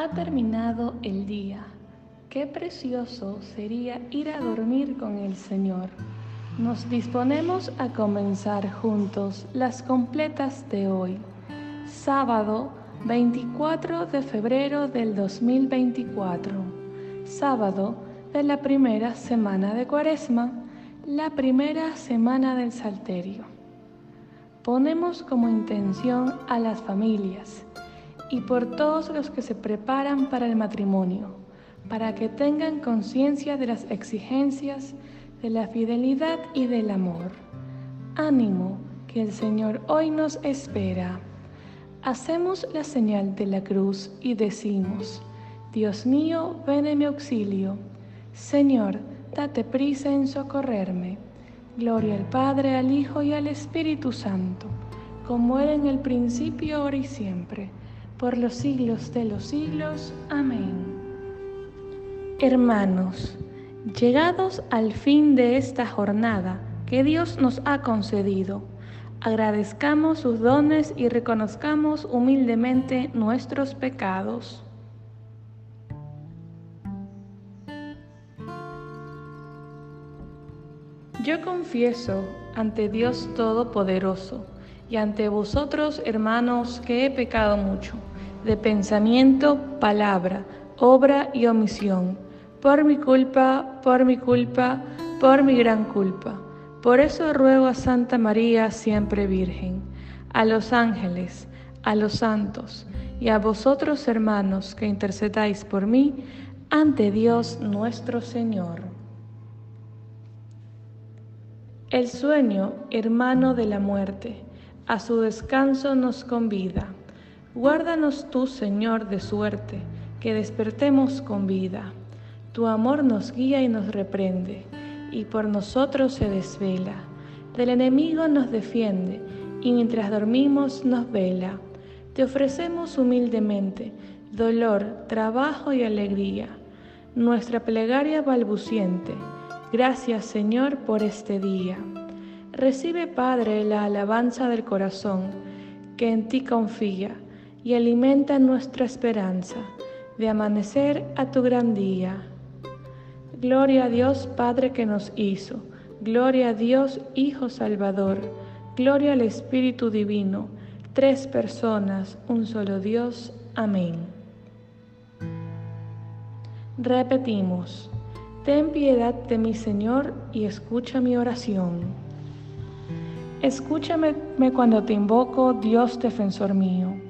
Ha terminado el día. Qué precioso sería ir a dormir con el Señor. Nos disponemos a comenzar juntos las completas de hoy, sábado 24 de febrero del 2024, sábado de la primera semana de Cuaresma, la primera semana del Salterio. Ponemos como intención a las familias y por todos los que se preparan para el matrimonio, para que tengan conciencia de las exigencias de la fidelidad y del amor. Ánimo, que el Señor hoy nos espera. Hacemos la señal de la cruz y decimos, Dios mío, ven en mi auxilio. Señor, date prisa en socorrerme. Gloria al Padre, al Hijo y al Espíritu Santo, como era en el principio, ahora y siempre por los siglos de los siglos. Amén. Hermanos, llegados al fin de esta jornada que Dios nos ha concedido, agradezcamos sus dones y reconozcamos humildemente nuestros pecados. Yo confieso ante Dios Todopoderoso y ante vosotros, hermanos, que he pecado mucho de pensamiento, palabra, obra y omisión, por mi culpa, por mi culpa, por mi gran culpa. Por eso ruego a Santa María, siempre Virgen, a los ángeles, a los santos y a vosotros hermanos que intercedáis por mí ante Dios nuestro Señor. El sueño, hermano de la muerte, a su descanso nos convida. Guárdanos tú, Señor, de suerte, que despertemos con vida. Tu amor nos guía y nos reprende, y por nosotros se desvela. Del enemigo nos defiende, y mientras dormimos nos vela. Te ofrecemos humildemente dolor, trabajo y alegría. Nuestra plegaria balbuciente. Gracias, Señor, por este día. Recibe, Padre, la alabanza del corazón, que en ti confía y alimenta nuestra esperanza de amanecer a tu gran día. Gloria a Dios Padre que nos hizo, gloria a Dios Hijo Salvador, gloria al Espíritu Divino, tres personas, un solo Dios. Amén. Repetimos, ten piedad de mi Señor y escucha mi oración. Escúchame cuando te invoco, Dios defensor mío.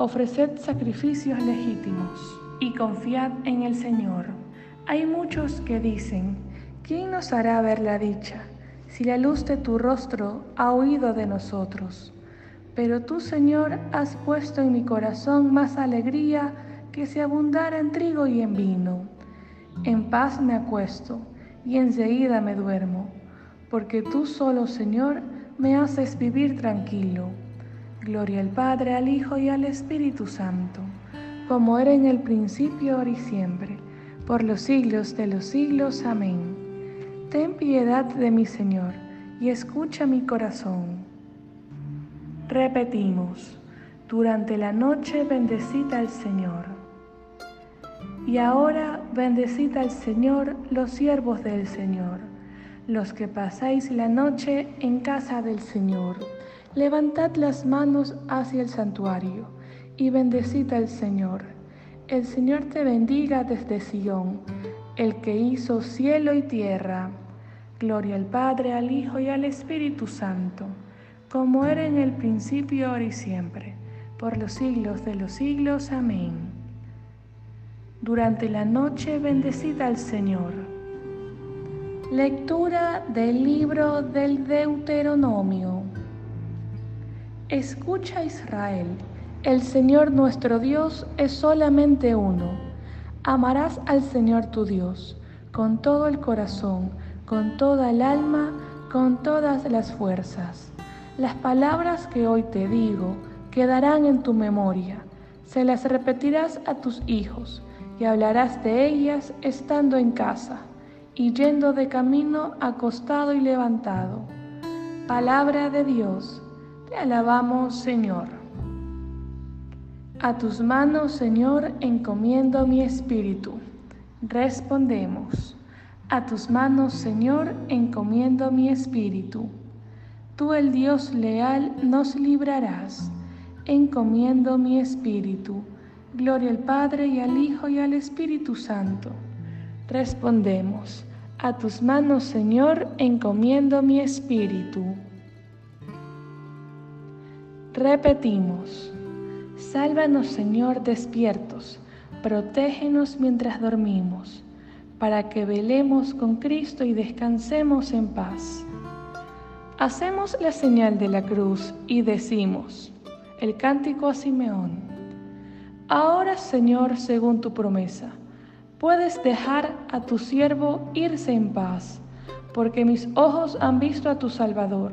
Ofreced sacrificios legítimos y confiad en el Señor. Hay muchos que dicen, ¿quién nos hará ver la dicha si la luz de tu rostro ha huido de nosotros? Pero tú, Señor, has puesto en mi corazón más alegría que si abundara en trigo y en vino. En paz me acuesto y enseguida me duermo, porque tú solo, Señor, me haces vivir tranquilo. Gloria al Padre, al Hijo y al Espíritu Santo, como era en el principio, ahora y siempre, por los siglos de los siglos. Amén. Ten piedad de mi Señor, y escucha mi corazón. Repetimos, durante la noche bendecita al Señor. Y ahora bendecita al Señor los siervos del Señor, los que pasáis la noche en casa del Señor. Levantad las manos hacia el santuario y bendecid al Señor. El Señor te bendiga desde Sión, el que hizo cielo y tierra. Gloria al Padre, al Hijo y al Espíritu Santo, como era en el principio, ahora y siempre, por los siglos de los siglos. Amén. Durante la noche bendecid al Señor. Lectura del libro del Deuteronomio. Escucha Israel, el Señor nuestro Dios es solamente uno. Amarás al Señor tu Dios con todo el corazón, con toda el alma, con todas las fuerzas. Las palabras que hoy te digo quedarán en tu memoria. Se las repetirás a tus hijos y hablarás de ellas estando en casa y yendo de camino acostado y levantado. Palabra de Dios, te alabamos Señor. A tus manos, Señor, encomiendo mi espíritu. Respondemos. A tus manos, Señor, encomiendo mi espíritu. Tú, el Dios leal, nos librarás. Encomiendo mi espíritu. Gloria al Padre y al Hijo y al Espíritu Santo. Respondemos. A tus manos, Señor, encomiendo mi espíritu. Repetimos. Sálvanos, Señor, despiertos. Protégenos mientras dormimos, para que velemos con Cristo y descansemos en paz. Hacemos la señal de la cruz y decimos, el cántico a Simeón. Ahora, Señor, según tu promesa, puedes dejar a tu siervo irse en paz, porque mis ojos han visto a tu Salvador,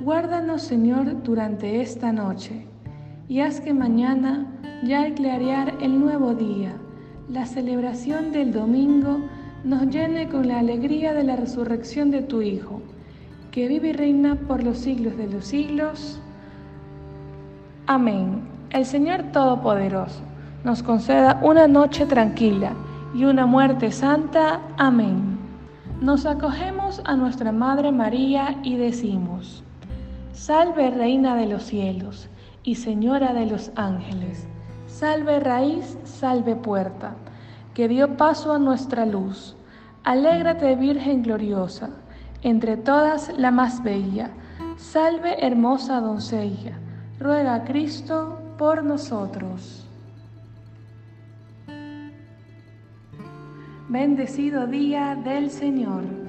Guárdanos, Señor, durante esta noche, y haz que mañana, ya al clarear el nuevo día, la celebración del domingo nos llene con la alegría de la resurrección de tu Hijo, que vive y reina por los siglos de los siglos. Amén. El Señor Todopoderoso nos conceda una noche tranquila y una muerte santa. Amén. Nos acogemos a nuestra Madre María y decimos, Salve Reina de los cielos y Señora de los ángeles, salve raíz, salve puerta, que dio paso a nuestra luz. Alégrate Virgen gloriosa, entre todas la más bella, salve hermosa doncella, ruega a Cristo por nosotros. Bendecido día del Señor.